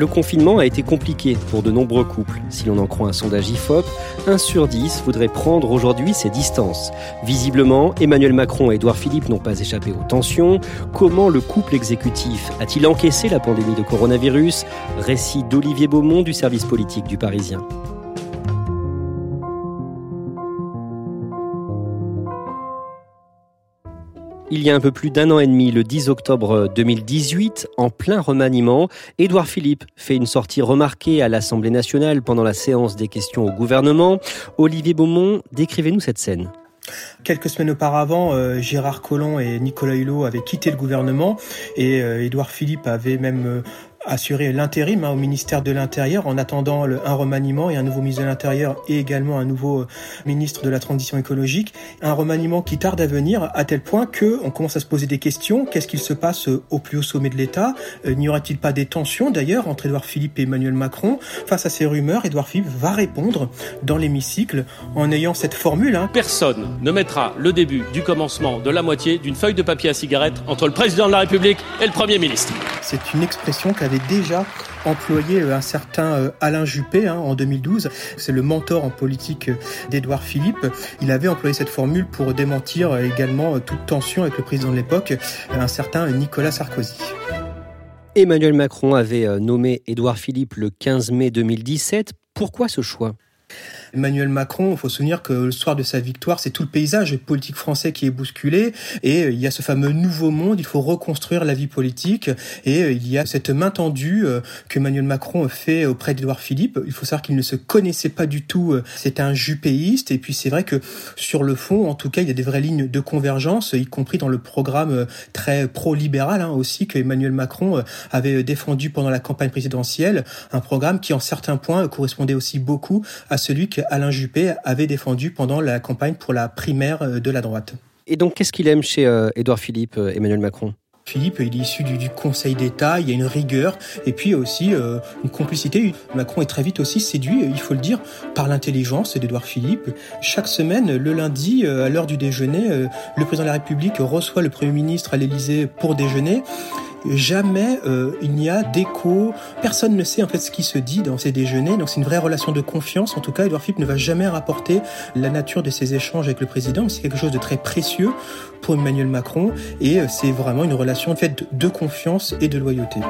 Le confinement a été compliqué pour de nombreux couples. Si l'on en croit un sondage IFOP, 1 sur 10 voudrait prendre aujourd'hui ses distances. Visiblement, Emmanuel Macron et Édouard Philippe n'ont pas échappé aux tensions. Comment le couple exécutif a-t-il encaissé la pandémie de coronavirus? Récit d'Olivier Beaumont du service politique du Parisien. Il y a un peu plus d'un an et demi, le 10 octobre 2018, en plein remaniement, Édouard Philippe fait une sortie remarquée à l'Assemblée nationale pendant la séance des questions au gouvernement. Olivier Beaumont, décrivez-nous cette scène. Quelques semaines auparavant, euh, Gérard Collomb et Nicolas Hulot avaient quitté le gouvernement et euh, Édouard Philippe avait même euh, assurer l'intérim hein, au ministère de l'Intérieur en attendant le, un remaniement et un nouveau ministre de l'Intérieur et également un nouveau euh, ministre de la Transition écologique. Un remaniement qui tarde à venir à tel point que on commence à se poser des questions. Qu'est-ce qu'il se passe euh, au plus haut sommet de l'État? Euh, N'y aura-t-il pas des tensions d'ailleurs entre Édouard Philippe et Emmanuel Macron? Face à ces rumeurs, Édouard Philippe va répondre dans l'hémicycle en ayant cette formule. Hein. Personne ne mettra le début du commencement de la moitié d'une feuille de papier à cigarette entre le président de la République et le Premier ministre. C'est une expression qu'a avait déjà employé euh, un certain euh, Alain Juppé hein, en 2012. C'est le mentor en politique euh, d'Édouard Philippe. Il avait employé cette formule pour démentir également toute tension avec le président de l'époque, un certain Nicolas Sarkozy. Emmanuel Macron avait nommé Édouard Philippe le 15 mai 2017. Pourquoi ce choix? Emmanuel Macron, il faut se souvenir que le soir de sa victoire, c'est tout le paysage politique français qui est bousculé. Et euh, il y a ce fameux nouveau monde, il faut reconstruire la vie politique. Et euh, il y a cette main tendue euh, que Emmanuel Macron fait auprès d'Edouard Philippe. Il faut savoir qu'il ne se connaissait pas du tout, c'est un jupéiste. Et puis c'est vrai que sur le fond, en tout cas, il y a des vraies lignes de convergence, y compris dans le programme très pro-libéral hein, aussi que Emmanuel Macron avait défendu pendant la campagne présidentielle, un programme qui en certains points correspondait aussi beaucoup à celui que Alain Juppé avait défendu pendant la campagne pour la primaire euh, de la droite. Et donc, qu'est-ce qu'il aime chez euh, Édouard Philippe, euh, Emmanuel Macron? Philippe, il est issu du, Conseil d'État, il y a une rigueur et puis aussi une complicité. Macron est très vite aussi séduit, il faut le dire, par l'intelligence d'Édouard Philippe. Chaque semaine, le lundi, à l'heure du déjeuner, le président de la République reçoit le Premier ministre à l'Élysée pour déjeuner jamais euh, il n'y a d'écho. Personne ne sait en fait ce qui se dit dans ces déjeuners. Donc c'est une vraie relation de confiance. En tout cas, Edouard Philippe ne va jamais rapporter la nature de ses échanges avec le président. C'est quelque chose de très précieux pour Emmanuel Macron et euh, c'est vraiment une relation faite de confiance et de loyauté.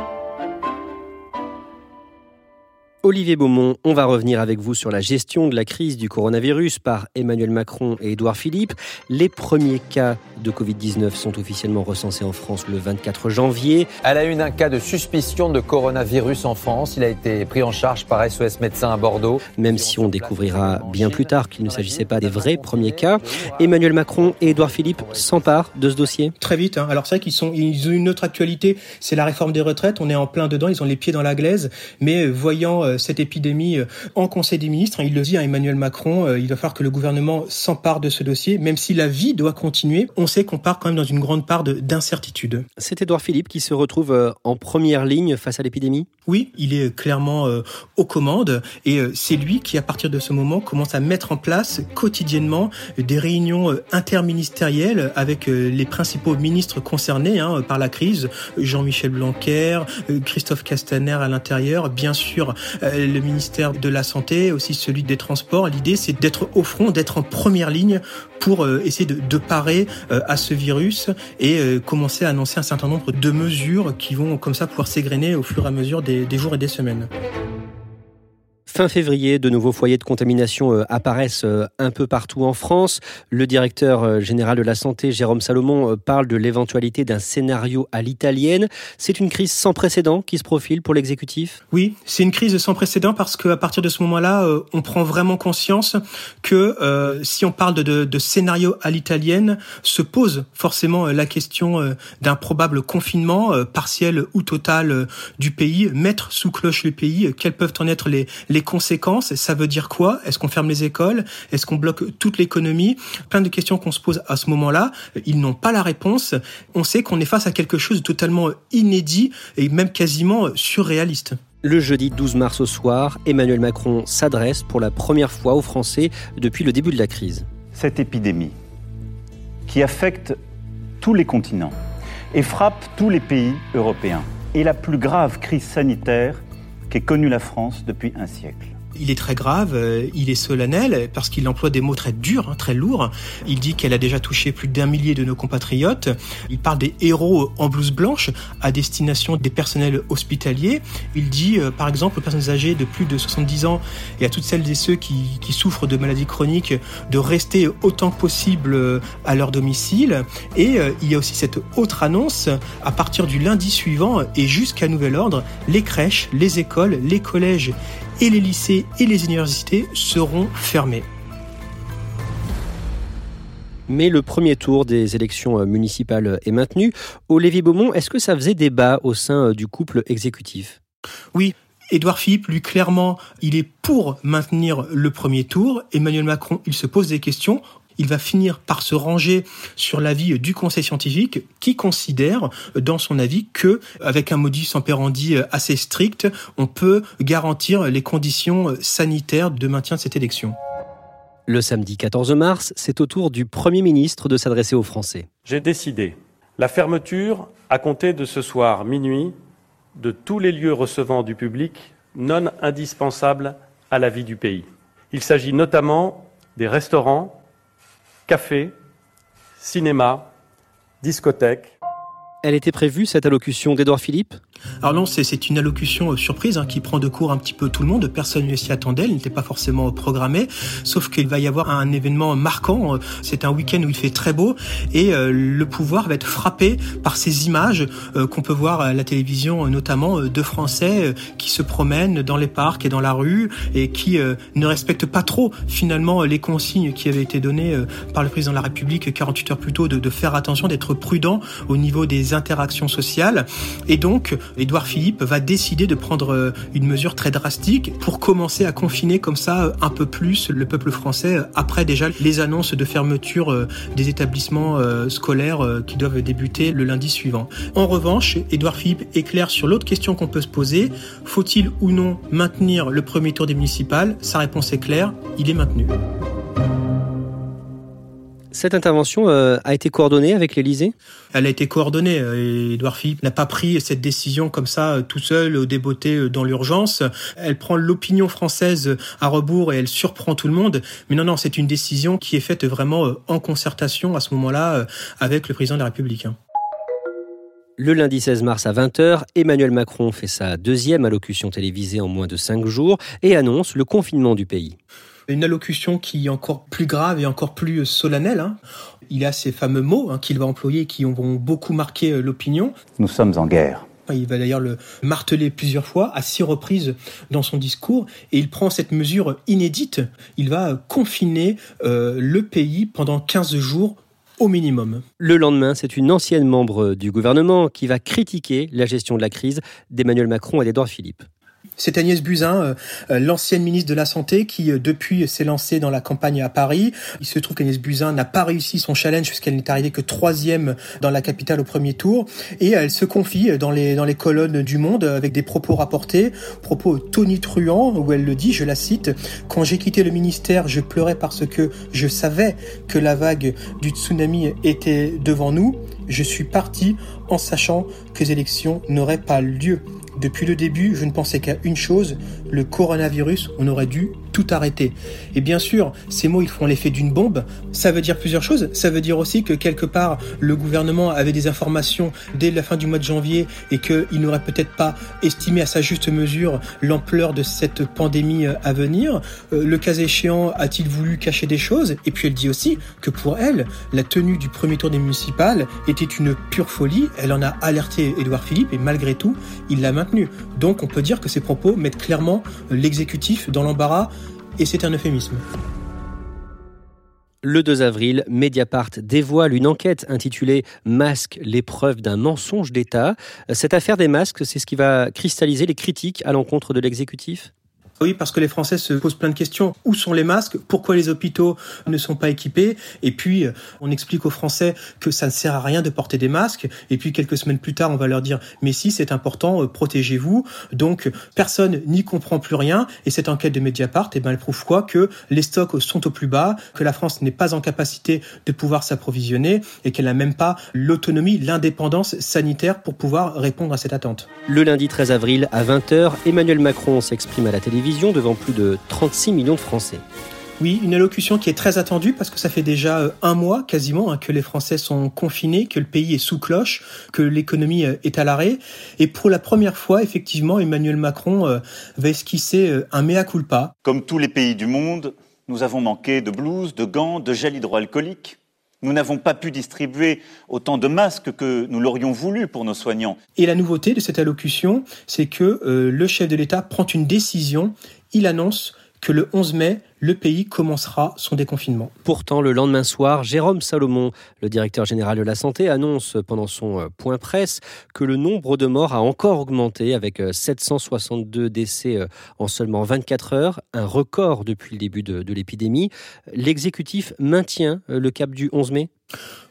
Olivier Beaumont, on va revenir avec vous sur la gestion de la crise du coronavirus par Emmanuel Macron et Édouard Philippe. Les premiers cas de Covid-19 sont officiellement recensés en France le 24 janvier. Elle a eu un cas de suspicion de coronavirus en France. Il a été pris en charge par SOS Médecins à Bordeaux. Même si on découvrira bien plus tard qu'il ne s'agissait pas des vrais premiers cas, Emmanuel Macron et Édouard Philippe s'emparent de ce dossier. Très vite. Hein. Alors c'est vrai qu'ils sont, ils ont une autre actualité, c'est la réforme des retraites. On est en plein dedans, ils ont les pieds dans la glaise. Mais voyant euh, cette épidémie en Conseil des ministres. Il le dit à Emmanuel Macron, il va falloir que le gouvernement s'empare de ce dossier, même si la vie doit continuer. On sait qu'on part quand même dans une grande part d'incertitude. C'est Édouard Philippe qui se retrouve en première ligne face à l'épidémie? Oui, il est clairement aux commandes et c'est lui qui, à partir de ce moment, commence à mettre en place quotidiennement des réunions interministérielles avec les principaux ministres concernés hein, par la crise, Jean-Michel Blanquer, Christophe Castaner à l'intérieur, bien sûr le ministère de la Santé, aussi celui des Transports. L'idée, c'est d'être au front, d'être en première ligne pour essayer de, parer à ce virus et commencer à annoncer un certain nombre de mesures qui vont comme ça pouvoir s'égrener au fur et à mesure des jours et des semaines. Fin février, de nouveaux foyers de contamination euh, apparaissent euh, un peu partout en France. Le directeur euh, général de la santé, Jérôme Salomon, parle de l'éventualité d'un scénario à l'italienne. C'est une crise sans précédent qui se profile pour l'exécutif? Oui, c'est une crise sans précédent parce qu'à partir de ce moment-là, on prend vraiment conscience que si on parle de, scénario à l'italienne, se pose forcément la question d'un probable confinement partiel ou total du pays, mettre sous cloche le pays, quelles peuvent en être les, les conséquences, ça veut dire quoi? Est-ce qu'on ferme les écoles? Est-ce qu'on bloque toute l'économie? Plein de questions qu'on se pose à ce moment-là. Ils n'ont pas la réponse. On sait qu'on est face à quelque chose de totalement inédit et même quasiment surréaliste. Le jeudi 12 mars au soir, Emmanuel Macron s'adresse pour la première fois aux Français depuis le début de la crise. Cette épidémie qui affecte tous les continents et frappe tous les pays européens est la plus grave crise sanitaire qu'ait connu la France depuis un siècle. Il est très grave, euh, il est solennel parce qu'il emploie des mots très durs, hein, très lourds. Il dit qu'elle a déjà touché plus d'un millier de nos compatriotes. Il parle des héros en blouse blanche à destination des personnels hospitaliers. Il dit euh, par exemple aux personnes âgées de plus de 70 ans et à toutes celles et ceux qui, souffrent de maladies chroniques de rester autant que possible euh, à leur domicile. Et il y a aussi cette autre annonce à partir du lundi suivant et jusqu'à nouvel ordre, les crèches, les écoles, les collèges et les lycées et les universités seront fermés. Mais le premier tour des élections euh, municipales est maintenu. Olivier Beaumont, est-ce que ça faisait débat au sein euh, du couple exécutif? Oui, Édouard Philippe, lui, clairement, il est pour maintenir le premier tour. Emmanuel Macron, il se pose des questions il va finir par se ranger sur l'avis du Conseil scientifique qui considère dans son avis que avec un modus operandi assez strict, on peut garantir les conditions sanitaires de maintien de cette élection. Le samedi 14 mars, c'est au tour du Premier ministre de s'adresser aux Français. J'ai décidé la fermeture, à compter de ce soir minuit, de tous les lieux recevant du public non indispensables à la vie du pays. Il s'agit notamment des restaurants, café, cinéma, discothèque. Elle était prévue, cette allocution d'Edouard Philippe? Alors non, c'est une allocution euh, surprise hein, qui prend de court un petit peu tout le monde. Personne ne s'y attendait, elle n'était pas forcément programmée. Sauf qu'il va y avoir un événement marquant. Euh, c'est un week-end où il fait très beau et euh, le pouvoir va être frappé par ces images qu'on peut voir à la télévision, notamment de Français qui se promènent dans les parcs et dans la rue et qui ne respectent pas trop finalement les consignes qui avaient été données par le président de la République 48 heures plus tôt de, de faire attention, d'être prudent au niveau des interactions sociales. Et donc, Édouard Philippe va décider de prendre euh, une mesure très drastique pour commencer à confiner comme ça euh, un peu plus le peuple français euh, après déjà les annonces de fermeture des établissements scolaires qui doivent débuter le lundi suivant. En revanche, Édouard Philippe est clair sur l'autre question qu'on peut se poser. Faut-il ou non maintenir le premier tour des municipales? Sa réponse est claire, il est maintenu. Cette intervention euh, a été coordonnée avec l'Élysée? Elle a été coordonnée. Édouard Philippe n'a pas pris cette décision comme ça euh, tout seul, au débeauté, euh, dans l'urgence. Elle prend l'opinion française à rebours et elle surprend tout le monde. Mais non, non, c'est une décision qui est faite vraiment en concertation à ce moment-là avec le président de la République. Hein. Le lundi 16 mars à 20h, Emmanuel Macron fait sa deuxième allocution télévisée en moins de cinq jours et annonce le confinement du pays une allocution qui est encore plus grave et encore plus solennelle. Hein. Il a ces fameux mots hein, qu'il va employer qui vont beaucoup marquer euh, l'opinion. Nous sommes en guerre. Il va d'ailleurs le marteler plusieurs fois, à six reprises dans son discours, et il prend cette mesure inédite. Il va confiner euh, le pays pendant 15 jours au minimum. Le lendemain, c'est une ancienne membre du gouvernement qui va critiquer la gestion de la crise d'Emmanuel Macron et d'Edouard Philippe. C'est Agnès Buzyn, l'ancienne ministre de la Santé, qui depuis s'est lancée dans la campagne à Paris. Il se trouve qu'Agnès Buzyn n'a pas réussi son challenge puisqu'elle n'est arrivée que troisième dans la capitale au premier tour. Et elle se confie dans les, dans les colonnes du Monde avec des propos rapportés, propos tonitruants, où elle le dit, je la cite, Quand j'ai quitté le ministère, je pleurais parce que je savais que la vague du tsunami était devant nous. Je suis parti en sachant que les élections n'auraient pas lieu. Depuis le début, je ne pensais qu'à une chose, le coronavirus, on aurait dû tout arrêter. Et bien sûr, ces mots, ils font l'effet d'une bombe. Ça veut dire plusieurs choses. Ça veut dire aussi que quelque part, le gouvernement avait des informations dès la fin du mois de janvier et qu'il n'aurait peut-être pas estimé à sa juste mesure l'ampleur de cette pandémie euh, à venir. Euh, le cas échéant, a-t-il voulu cacher des choses? Et puis elle dit aussi que pour elle, la tenue du premier tour des municipales était une pure folie. Elle en a alerté Édouard Philippe et malgré tout, il l'a maintenu. Donc on peut dire que ces propos mettent clairement l'exécutif dans l'embarras et c'est un euphémisme. Le 2 avril, Mediapart dévoile une enquête intitulée Masque, l'épreuve d'un mensonge d'État. Cette affaire des masques, c'est ce qui va cristalliser les critiques à l'encontre de l'exécutif? Oui, parce que les Français se posent plein de questions. Où sont les masques? Pourquoi les hôpitaux ne sont pas équipés? Et puis, euh, on explique aux Français que ça ne sert à rien de porter des masques. Et puis, quelques semaines plus tard, on va leur dire, mais si, c'est important, euh, protégez-vous. Donc, personne n'y comprend plus rien. Et cette enquête de Mediapart, eh ben, elle prouve quoi? Que les stocks sont au plus bas, que la France n'est pas en capacité de pouvoir s'approvisionner et qu'elle n'a même pas l'autonomie, l'indépendance sanitaire pour pouvoir répondre à cette attente. Le lundi 13 avril, à 20h, Emmanuel Macron s'exprime à la télévision devant plus de 36 millions de Français. Oui, une allocution qui est très attendue parce que ça fait déjà euh, un mois quasiment hein, que les Français sont confinés, que le pays est sous cloche, que l'économie euh, est à l'arrêt. Et pour la première fois, effectivement, Emmanuel Macron euh, va esquisser un mea culpa. Comme tous les pays du monde, nous avons manqué de blouses, de gants, de gel hydroalcoolique. Nous n'avons pas pu distribuer autant de masques que nous l'aurions voulu pour nos soignants. Et la nouveauté de cette allocution, c'est que euh, le chef de l'État prend une décision. Il annonce que le 11 mai, le pays commencera son déconfinement. Pourtant, le lendemain soir, Jérôme Salomon, le directeur général de la santé, annonce pendant son euh, point presse que le nombre de morts a encore augmenté avec 762 euh, décès euh, en seulement 24 heures, un record depuis le début de, de l'épidémie. L'exécutif maintient le cap du 11 mai?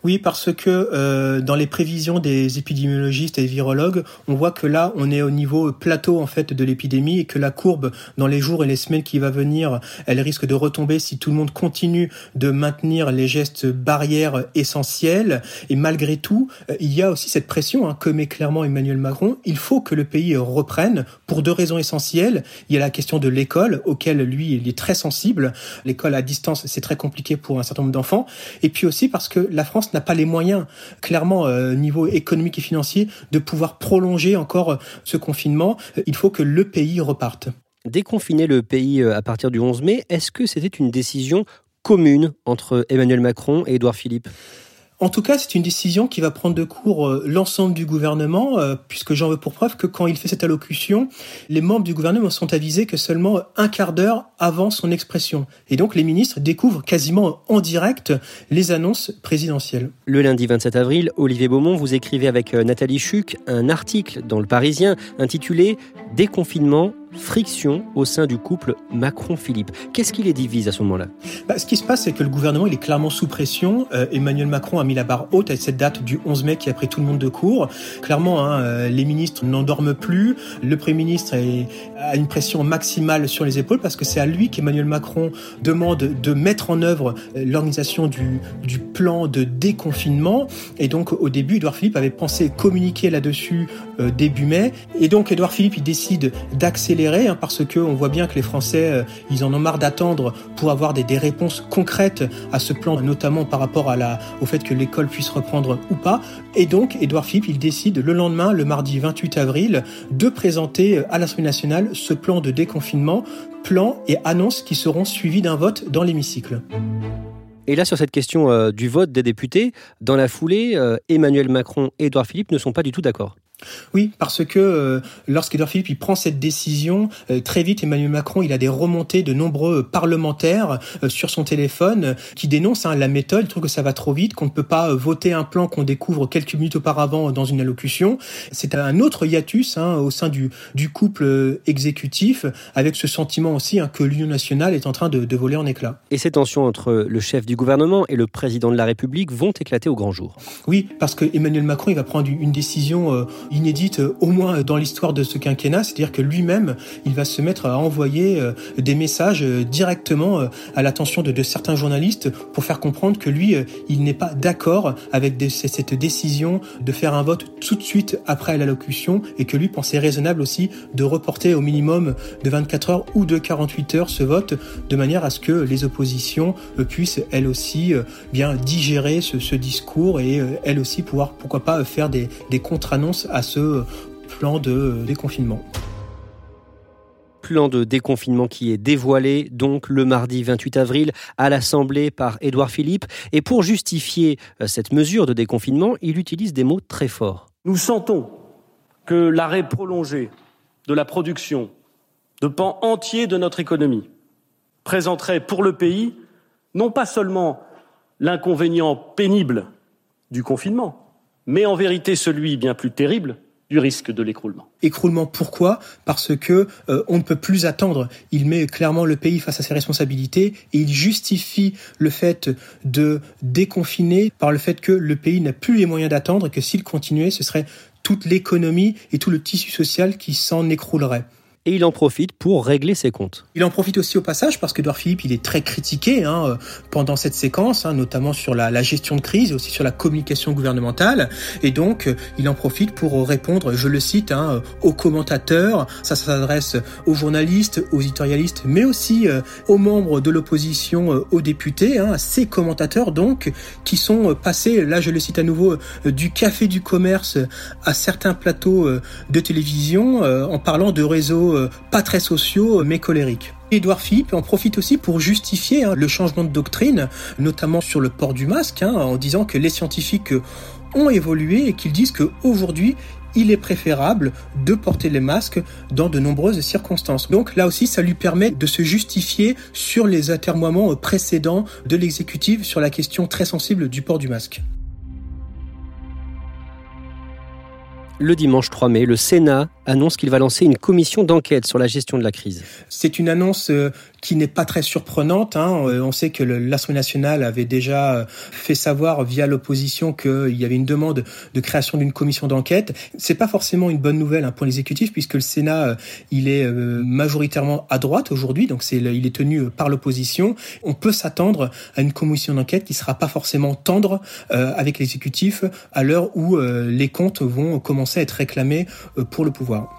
Oui, parce que euh, dans les prévisions des épidémiologistes et des virologues, on voit que là, on est au niveau plateau en fait de l'épidémie et que la courbe dans les jours et les semaines qui va venir, elle risque de retomber si tout le monde continue de maintenir les gestes barrières essentiels. Et malgré tout, euh, il y a aussi cette pression hein, que clairement Emmanuel Macron. Il faut que le pays reprenne pour deux raisons essentielles. Il y a la question de l'école, auquel lui il est très sensible. L'école à distance, c'est très compliqué pour un certain nombre d'enfants. Et puis aussi parce que la France n'a pas les moyens, clairement, euh, niveau économique et financier, de pouvoir prolonger encore euh, ce confinement. Il faut que le pays reparte. Déconfiner le pays euh, à partir du 11 mai, est-ce que c'était une décision commune entre Emmanuel Macron et Édouard Philippe? En tout cas, c'est une décision qui va prendre de court euh, l'ensemble du gouvernement, euh, puisque j'en veux pour preuve que quand il fait cette allocution, les membres du gouvernement sont avisés que seulement un quart d'heure avant son expression. Et donc les ministres découvrent quasiment en direct les annonces présidentielles. Le lundi 27 avril, Olivier Beaumont, vous écrivez avec Nathalie Chuc un article dans Le Parisien intitulé Déconfinement friction au sein du couple Macron-Philippe. Qu'est-ce qui les divise à ce moment-là bah, Ce qui se passe, c'est que le gouvernement il est clairement sous pression. Euh, Emmanuel Macron a mis la barre haute avec cette date du 11 mai qui a pris tout le monde de court. Clairement, hein, euh, les ministres n'endorment plus. Le Premier ministre a une pression maximale sur les épaules parce que c'est à lui qu'Emmanuel Macron demande de mettre en œuvre euh, l'organisation du, plan de déconfinement. Et donc, au début, Edouard Philippe avait pensé communiquer là-dessus début mai. Et donc, Edouard Philippe, il décide d'accélérer Hein, parce que on voit bien que les Français, euh, ils en ont marre d'attendre pour avoir des, réponses concrètes à ce plan, notamment par rapport au fait que l'école puisse reprendre ou pas. Et donc, Édouard Philippe, il décide le lendemain, le mardi 28 avril, de présenter euh, à l'Assemblée nationale ce plan de déconfinement, plan et annonce qui seront suivis d'un vote dans l'hémicycle. Et là, sur cette question euh, du vote des députés, dans la foulée, Emmanuel Macron et Édouard Philippe ne sont pas du tout d'accord. Oui, parce que euh, lorsqu'Edouard Philippe il prend cette décision, euh, très vite Emmanuel Macron il a des remontées de nombreux parlementaires euh, sur son téléphone qui dénoncent hein, la méthode, ils trouvent que ça va trop vite, qu'on ne peut pas voter un plan qu'on découvre quelques minutes auparavant dans une allocution. C'est un autre hiatus hein, au sein du, du couple exécutif, avec ce sentiment aussi hein, que l'Union nationale est en train de, de voler en éclats. Et ces tensions entre le chef du gouvernement et le président de la République vont éclater au grand jour. Oui, parce que Emmanuel Macron il va prendre une décision inédite euh, au moins dans l'histoire de ce quinquennat, c'est-à-dire que lui-même, il va se mettre à envoyer euh, des messages euh, directement à l'attention de, certains journalistes pour faire comprendre que lui, il n'est pas d'accord avec cette décision de faire un vote tout de suite après l'allocution et que lui pensait raisonnable aussi de reporter au minimum de 24 heures ou de 48 heures ce vote de manière à ce que les oppositions puissent elles aussi bien digérer ce, discours et elles aussi pouvoir pourquoi pas faire des, des contre-annonces ce plan de déconfinement plan de déconfinement qui est dévoilé donc le mardi 28 avril à l'Assemblée par Édouard Philippe. Et pour justifier euh, cette mesure de déconfinement, il utilise des mots très forts. Nous sentons que l'arrêt prolongé de la production de pans entiers de notre économie présenterait pour le pays non pas seulement l'inconvénient pénible du confinement, mais en vérité celui bien plus terrible du risque de l'écroulement. Écroulement pourquoi? Parce que euh, on ne peut plus attendre. Il met clairement le pays face à ses responsabilités et il justifie le fait de déconfiner par le fait que le pays n'a plus les moyens d'attendre et que s'il continuait, ce serait toute l'économie et tout le tissu social qui s'en écroulerait et il en profite pour régler ses comptes. Il en profite aussi au passage parce qu'Edouard Philippe, il est très critiqué hein, euh, pendant cette séquence, hein, notamment sur la, gestion de crise et aussi sur la communication gouvernementale. Et donc, euh, il en profite pour répondre, je le cite, hein, euh, aux commentateurs. Ça, s'adresse aux journalistes, aux éditorialistes, mais aussi aux membres de l'opposition, aux députés, hein, ces commentateurs donc, qui sont passés, là je le cite à nouveau, du café du commerce à certains plateaux de télévision en parlant de réseaux euh, pas très sociaux, mais colériques. Édouard Philippe en profite aussi pour justifier hein, le changement de doctrine, notamment sur le port du masque, hein, en disant que les scientifiques ont évolué et qu'ils disent qu'aujourd'hui, il est préférable de porter les masques dans de nombreuses circonstances. Donc là aussi, ça lui permet de se justifier sur les atermoiements précédents de l'exécutif sur la question très sensible du port du masque. Le dimanche 3 mai, le Sénat annonce qu'il va lancer une commission d'enquête sur la gestion de la crise. C'est une annonce euh, qui n'est pas très surprenante. Hein. Euh, on sait que l'Assemblée nationale avait déjà euh, fait savoir via l'opposition qu'il y avait une demande de création d'une commission d'enquête. C'est pas forcément une bonne nouvelle hein, pour l'exécutif puisque le Sénat il est majoritairement à droite aujourd'hui, donc il est tenu par l'opposition. On peut s'attendre à une commission d'enquête qui sera pas forcément tendre avec l'exécutif à l'heure où les comptes vont commencer à être réclamés pour le pouvoir.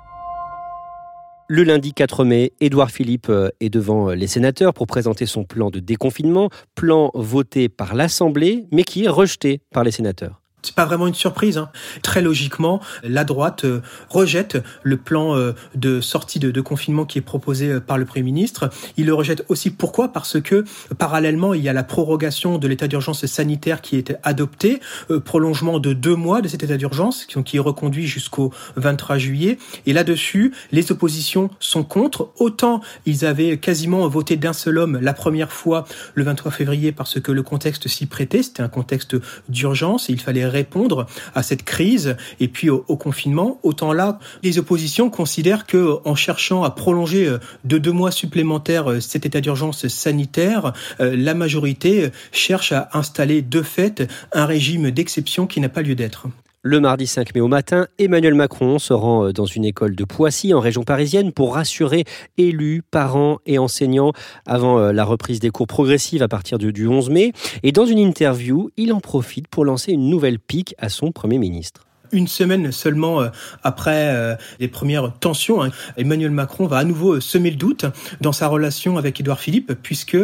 Le lundi 4 mai, Édouard Philippe euh, est devant euh, les sénateurs pour présenter son plan de déconfinement, plan voté par l'Assemblée, mais qui est rejeté par les sénateurs. C'est pas vraiment une surprise. Hein. Très logiquement, la droite euh, rejette le plan euh, de sortie de, confinement qui est proposé euh, par le Premier ministre. Il le rejette aussi pourquoi? Parce que parallèlement, il y a la prorogation de l'état d'urgence sanitaire qui est adopté, prolongement de deux mois de cet état d'urgence qui est reconduit jusqu'au 23 juillet. Et là-dessus, les oppositions sont contre. Autant ils avaient quasiment voté d'un seul homme la première fois le 23 février parce que le contexte s'y prêtait. C'était un contexte d'urgence et il fallait répondre à cette crise et puis au, confinement. Autant là, les oppositions considèrent que en cherchant à prolonger euh, de deux mois supplémentaires euh, cet état d'urgence sanitaire, euh, la majorité cherche à installer de fait un régime d'exception qui n'a pas lieu d'être. Le mardi 5 mai au matin, Emmanuel Macron se rend euh, dans une école de Poissy, en région parisienne, pour rassurer élus, parents et enseignants avant euh, la reprise des cours progressives à partir du 11 mai. Et dans une interview, il en profite pour lancer une nouvelle pique à son Premier ministre une semaine seulement euh, après euh, les premières tensions, hein, Emmanuel Macron va à nouveau euh, semer le doute dans sa relation avec Édouard Philippe, puisque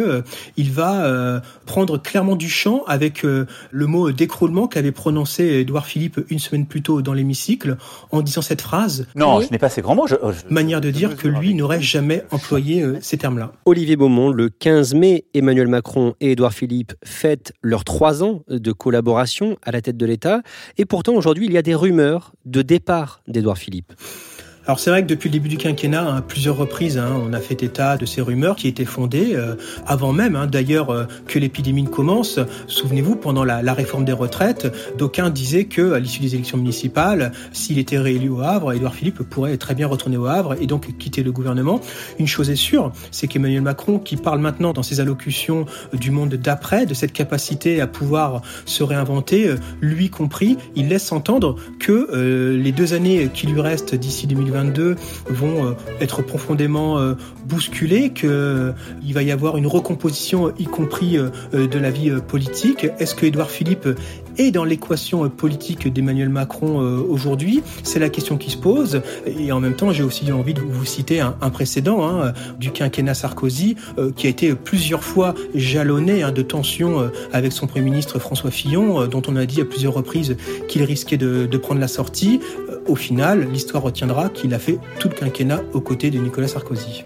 il va prendre clairement du champ avec le mot d'écroulement qu'avait prononcé Édouard Philippe une semaine plus tôt dans l'hémicycle, en disant cette phrase. Non, je n'ai pas ces grands mots. Je, manière de dire que lui n'aurait jamais employé ces termes-là. Olivier Beaumont, le 15 mai, Emmanuel Macron et Édouard Philippe fêtent leurs trois ans de collaboration à la tête de l'État, et pourtant aujourd'hui il y a des rumeurs de départ d'Édouard Philippe. Alors c'est vrai que depuis le début du quinquennat, à plusieurs reprises, hein, on a fait état de ces rumeurs qui étaient fondées euh, avant même, hein, d'ailleurs, euh, que l'épidémie ne commence. Souvenez-vous, pendant la, réforme des retraites, d'aucuns disaient que à l'issue des élections municipales, s'il était réélu au Havre, Édouard Philippe pourrait très bien retourner au Havre et donc quitter le gouvernement. Une chose est sûre, c'est qu'Emmanuel Macron, qui parle maintenant dans ses allocutions du monde d'après, de cette capacité à pouvoir se réinventer, lui compris, il laisse entendre que euh, les deux années qui lui restent d'ici 2020 vont euh, être profondément euh, bousculés, qu'il euh, va y avoir une recomposition, y compris de la vie politique. Est-ce que Édouard Philippe est dans l'équation politique d'Emmanuel Macron aujourd'hui C'est la question qui se pose. Et en même temps, j'ai aussi envie de vous citer un, précédent hein, du quinquennat Sarkozy, qui a été plusieurs fois jalonné hein, de tensions avec son Premier ministre François Fillon, dont on a dit à plusieurs reprises qu'il risquait de, de prendre la sortie. Au final, l'histoire retiendra qu'il il a fait tout le quinquennat aux côtés de Nicolas Sarkozy.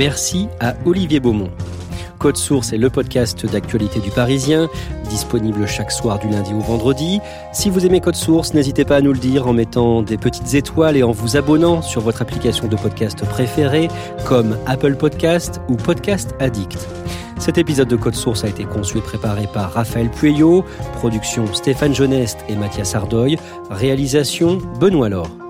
Merci à Olivier Beaumont. Code Source est le podcast d'actualité du Parisien, disponible chaque soir du lundi au vendredi. Si vous aimez Code Source, n'hésitez pas à nous le dire en mettant des petites étoiles et en vous abonnant sur votre application de podcast préférée, comme Apple Podcast ou Podcast Addict. Cet épisode de Code Source a été conçu et préparé par Raphaël Pueyo, production Stéphane Geneste et Mathias Ardoy, réalisation Benoît Laure.